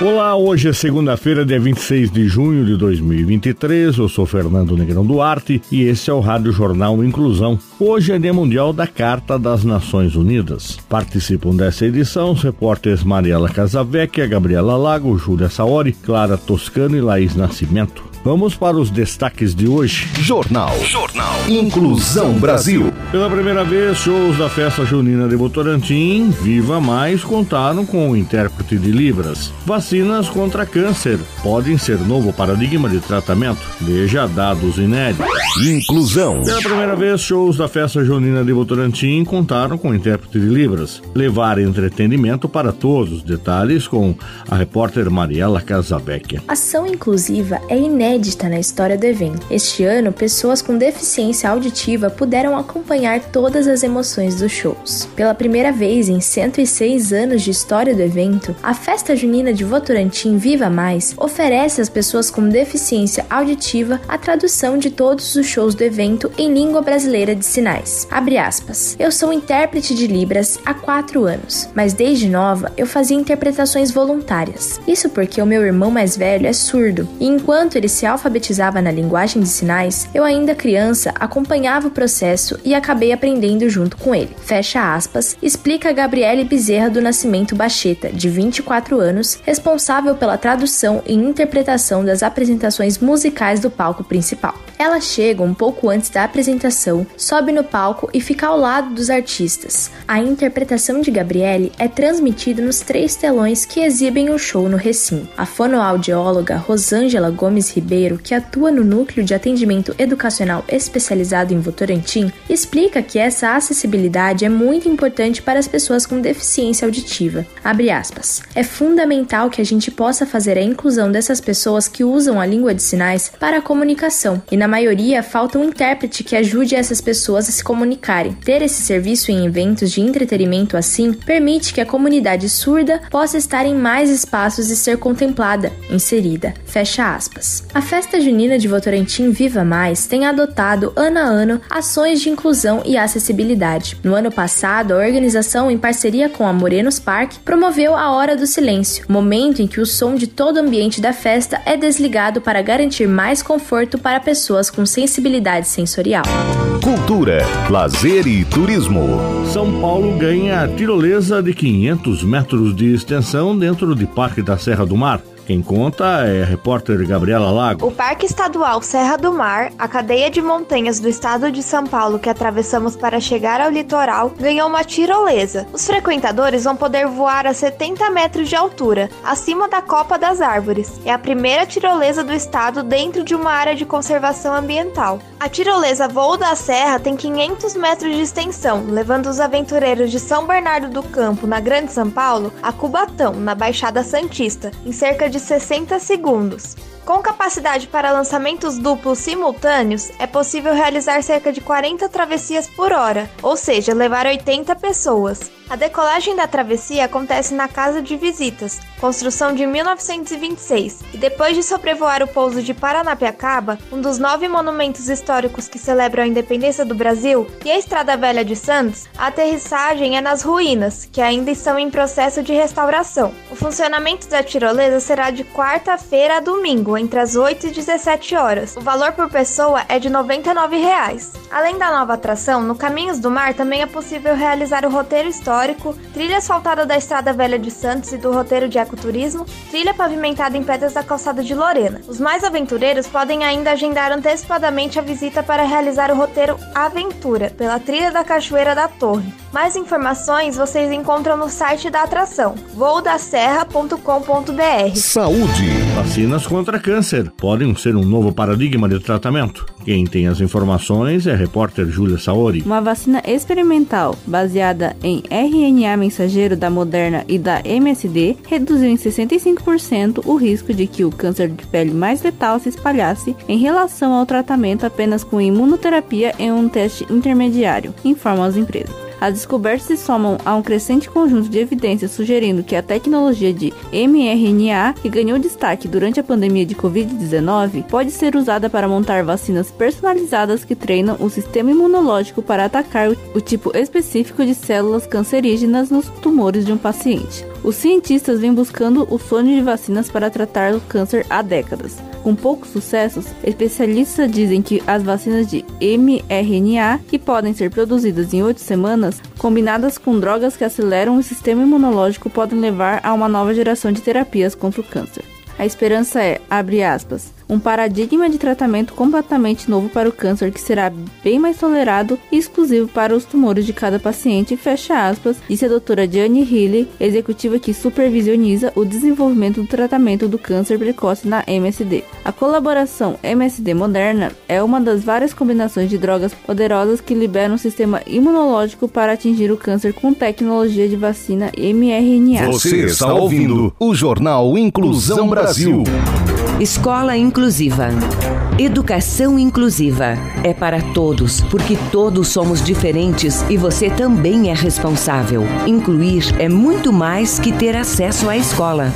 Olá, hoje é segunda-feira, dia 26 de junho de 2023. Eu sou Fernando Negrão Duarte e esse é o Rádio Jornal Inclusão. Hoje é Dia Mundial da Carta das Nações Unidas. Participam dessa edição os repórteres Mariela Casavecchia, Gabriela Lago, Júlia Saori, Clara Toscano e Laís Nascimento. Vamos para os destaques de hoje. Jornal. Jornal. Inclusão Brasil. Pela primeira vez, shows da festa junina de Votorantim, Viva Mais, contaram com o intérprete de Libras. Vacinas contra câncer podem ser novo paradigma de tratamento. Veja dados inéditos. Inclusão. Pela primeira vez, shows da festa junina de Votorantim contaram com o intérprete de Libras. Levar entretenimento para todos. Detalhes com a repórter Mariela Casabecchia. Ação inclusiva é inédita inédita na história do evento. Este ano, pessoas com deficiência auditiva puderam acompanhar todas as emoções dos shows. Pela primeira vez em 106 anos de história do evento, a Festa Junina de Votorantim Viva Mais oferece às pessoas com deficiência auditiva a tradução de todos os shows do evento em língua brasileira de sinais. Abre aspas. Eu sou intérprete de Libras há quatro anos, mas desde nova eu fazia interpretações voluntárias. Isso porque o meu irmão mais velho é surdo, e enquanto ele se se alfabetizava na linguagem de sinais, eu ainda criança acompanhava o processo e acabei aprendendo junto com ele. Fecha aspas, explica Gabriele Bezerra do Nascimento Bacheta, de 24 anos, responsável pela tradução e interpretação das apresentações musicais do palco principal. Ela chega um pouco antes da apresentação, sobe no palco e fica ao lado dos artistas. A interpretação de Gabriele é transmitida nos três telões que exibem o show no recinto. A fonoaudióloga Rosângela Gomes Ribeiro, que atua no Núcleo de Atendimento Educacional Especializado em Votorantim, explica que essa acessibilidade é muito importante para as pessoas com deficiência auditiva. É fundamental que a gente possa fazer a inclusão dessas pessoas que usam a língua de sinais para a comunicação e na maioria, falta um intérprete que ajude essas pessoas a se comunicarem. Ter esse serviço em eventos de entretenimento assim permite que a comunidade surda possa estar em mais espaços e ser contemplada, inserida. Fecha aspas. A festa junina de Votorantim Viva Mais tem adotado ano a ano ações de inclusão e acessibilidade. No ano passado, a organização, em parceria com a Morenos Park, promoveu a Hora do Silêncio, momento em que o som de todo o ambiente da festa é desligado para garantir mais conforto para pessoas pessoas com sensibilidade sensorial. Cultura, lazer e turismo. São Paulo ganha tirolesa de 500 metros de extensão dentro de Parque da Serra do Mar. Quem conta é a repórter Gabriela Lago. O Parque Estadual Serra do Mar, a cadeia de montanhas do estado de São Paulo que atravessamos para chegar ao litoral, ganhou uma tirolesa. Os frequentadores vão poder voar a 70 metros de altura, acima da copa das árvores. É a primeira tirolesa do estado dentro de uma área de conservação ambiental. A tirolesa Voo da Serra tem 500 metros de extensão, levando os aventureiros de São Bernardo do Campo, na Grande São Paulo, a Cubatão, na Baixada Santista, em cerca de de 60 segundos. Com capacidade para lançamentos duplos simultâneos, é possível realizar cerca de 40 travessias por hora, ou seja, levar 80 pessoas. A decolagem da travessia acontece na Casa de Visitas, construção de 1926, e depois de sobrevoar o pouso de Paranapiacaba, um dos nove monumentos históricos que celebram a independência do Brasil, e a Estrada Velha de Santos, a aterrissagem é nas ruínas, que ainda estão em processo de restauração. O funcionamento da tirolesa será de quarta-feira a domingo, entre as 8 e 17 horas. O valor por pessoa é de 99 reais. Além da nova atração, no Caminhos do Mar também é possível realizar o roteiro histórico trilha asfaltada da Estrada Velha de Santos e do roteiro de ecoturismo, trilha pavimentada em pedras da calçada de Lorena. Os mais aventureiros podem ainda agendar antecipadamente a visita para realizar o roteiro Aventura pela trilha da Cachoeira da Torre. Mais informações vocês encontram no site da atração, voodaserra.com.br. Saúde. Vacinas contra câncer podem ser um novo paradigma de tratamento. Quem tem as informações é a repórter Júlia Saori. Uma vacina experimental baseada em RNA mensageiro da Moderna e da MSD reduziu em 65% o risco de que o câncer de pele mais letal se espalhasse em relação ao tratamento apenas com imunoterapia em um teste intermediário, informam as empresas. As descobertas se somam a um crescente conjunto de evidências sugerindo que a tecnologia de mRNA, que ganhou destaque durante a pandemia de Covid-19, pode ser usada para montar vacinas personalizadas que treinam o sistema imunológico para atacar o tipo específico de células cancerígenas nos tumores de um paciente. Os cientistas vêm buscando o sonho de vacinas para tratar o câncer há décadas. Com poucos sucessos, especialistas dizem que as vacinas de mRNA, que podem ser produzidas em oito semanas, combinadas com drogas que aceleram o sistema imunológico, podem levar a uma nova geração de terapias contra o câncer. A esperança é, abre aspas, um paradigma de tratamento completamente novo para o câncer que será bem mais tolerado e exclusivo para os tumores de cada paciente, fecha aspas, disse a doutora Jane Healy, executiva que supervisioniza o desenvolvimento do tratamento do câncer precoce na MSD. A colaboração MSD-Moderna é uma das várias combinações de drogas poderosas que liberam o sistema imunológico para atingir o câncer com tecnologia de vacina mRNA. Você está ouvindo o Jornal Inclusão Brasil. Escola Inclusiva. Educação inclusiva é para todos, porque todos somos diferentes e você também é responsável. Incluir é muito mais que ter acesso à escola.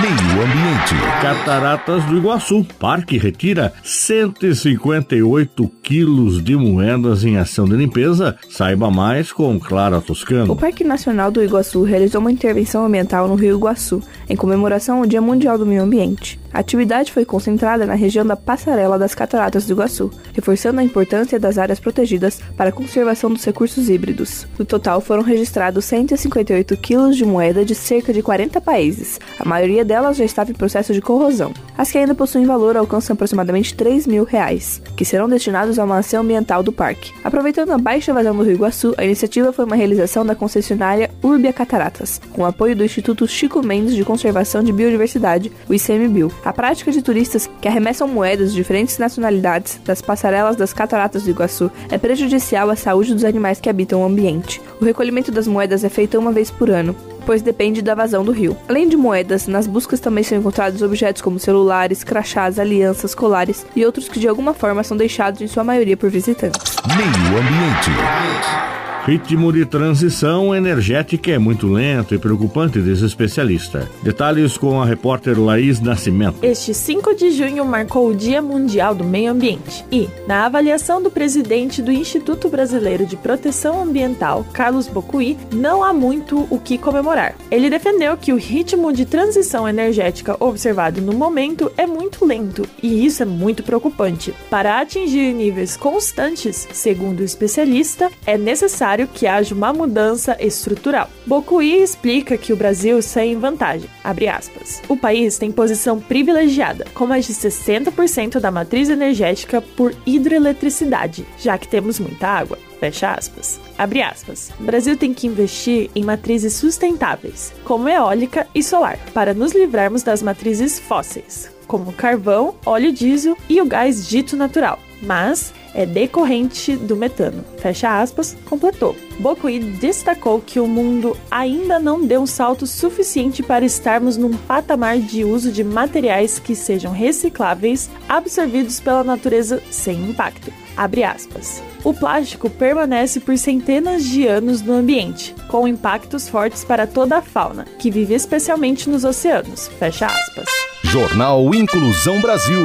Meio Ambiente. Cataratas do Iguaçu. Parque retira 158 quilos de moedas em ação de limpeza. Saiba mais com Clara Toscano. O Parque Nacional do Iguaçu realizou uma intervenção ambiental no Rio Iguaçu, em comemoração ao Dia Mundial do Meio Ambiente. A atividade foi concentrada na região da Passarela das Cataratas do Iguaçu, reforçando a importância das áreas protegidas para a conservação dos recursos híbridos. No total, foram registrados 158 quilos de moeda de cerca de 40 países. A maioria delas já estava em processo de corrosão. As que ainda possuem valor alcançam aproximadamente 3 mil reais, que serão destinados a uma ação ambiental do parque. Aproveitando a baixa vazão do Rio Iguaçu, a iniciativa foi uma realização da concessionária Urbia Cataratas, com apoio do Instituto Chico Mendes de Conservação de Biodiversidade, o ICMBio. A prática de turistas que arremessam moedas de diferentes nacionalidades das passarelas das cataratas do Iguaçu é prejudicial à saúde dos animais que habitam o ambiente. O recolhimento das moedas é feito uma vez por ano, pois depende da vazão do rio. Além de moedas, nas buscas também são encontrados objetos como celulares, crachás, alianças, colares e outros que de alguma forma são deixados em sua maioria por visitantes. Meio Ambiente. Ritmo de transição energética é muito lento e preocupante, diz o especialista. Detalhes com a repórter Laís Nascimento. Este 5 de junho marcou o Dia Mundial do Meio Ambiente e, na avaliação do presidente do Instituto Brasileiro de Proteção Ambiental, Carlos Bocuí, não há muito o que comemorar. Ele defendeu que o ritmo de transição energética observado no momento é muito lento e isso é muito preocupante. Para atingir níveis constantes, segundo o especialista, é necessário que haja uma mudança estrutural. Bocuí explica que o Brasil sai em vantagem. O país tem posição privilegiada, com mais de 60% da matriz energética por hidroeletricidade, já que temos muita água. Fecha aspas. Abre aspas. O Brasil tem que investir em matrizes sustentáveis, como eólica e solar, para nos livrarmos das matrizes fósseis, como carvão, óleo diesel e o gás dito natural. Mas é decorrente do metano. Fecha aspas, completou. Bokuí destacou que o mundo ainda não deu um salto suficiente para estarmos num patamar de uso de materiais que sejam recicláveis, absorvidos pela natureza sem impacto. Abre aspas. O plástico permanece por centenas de anos no ambiente, com impactos fortes para toda a fauna, que vive especialmente nos oceanos. Fecha aspas. Jornal Inclusão Brasil.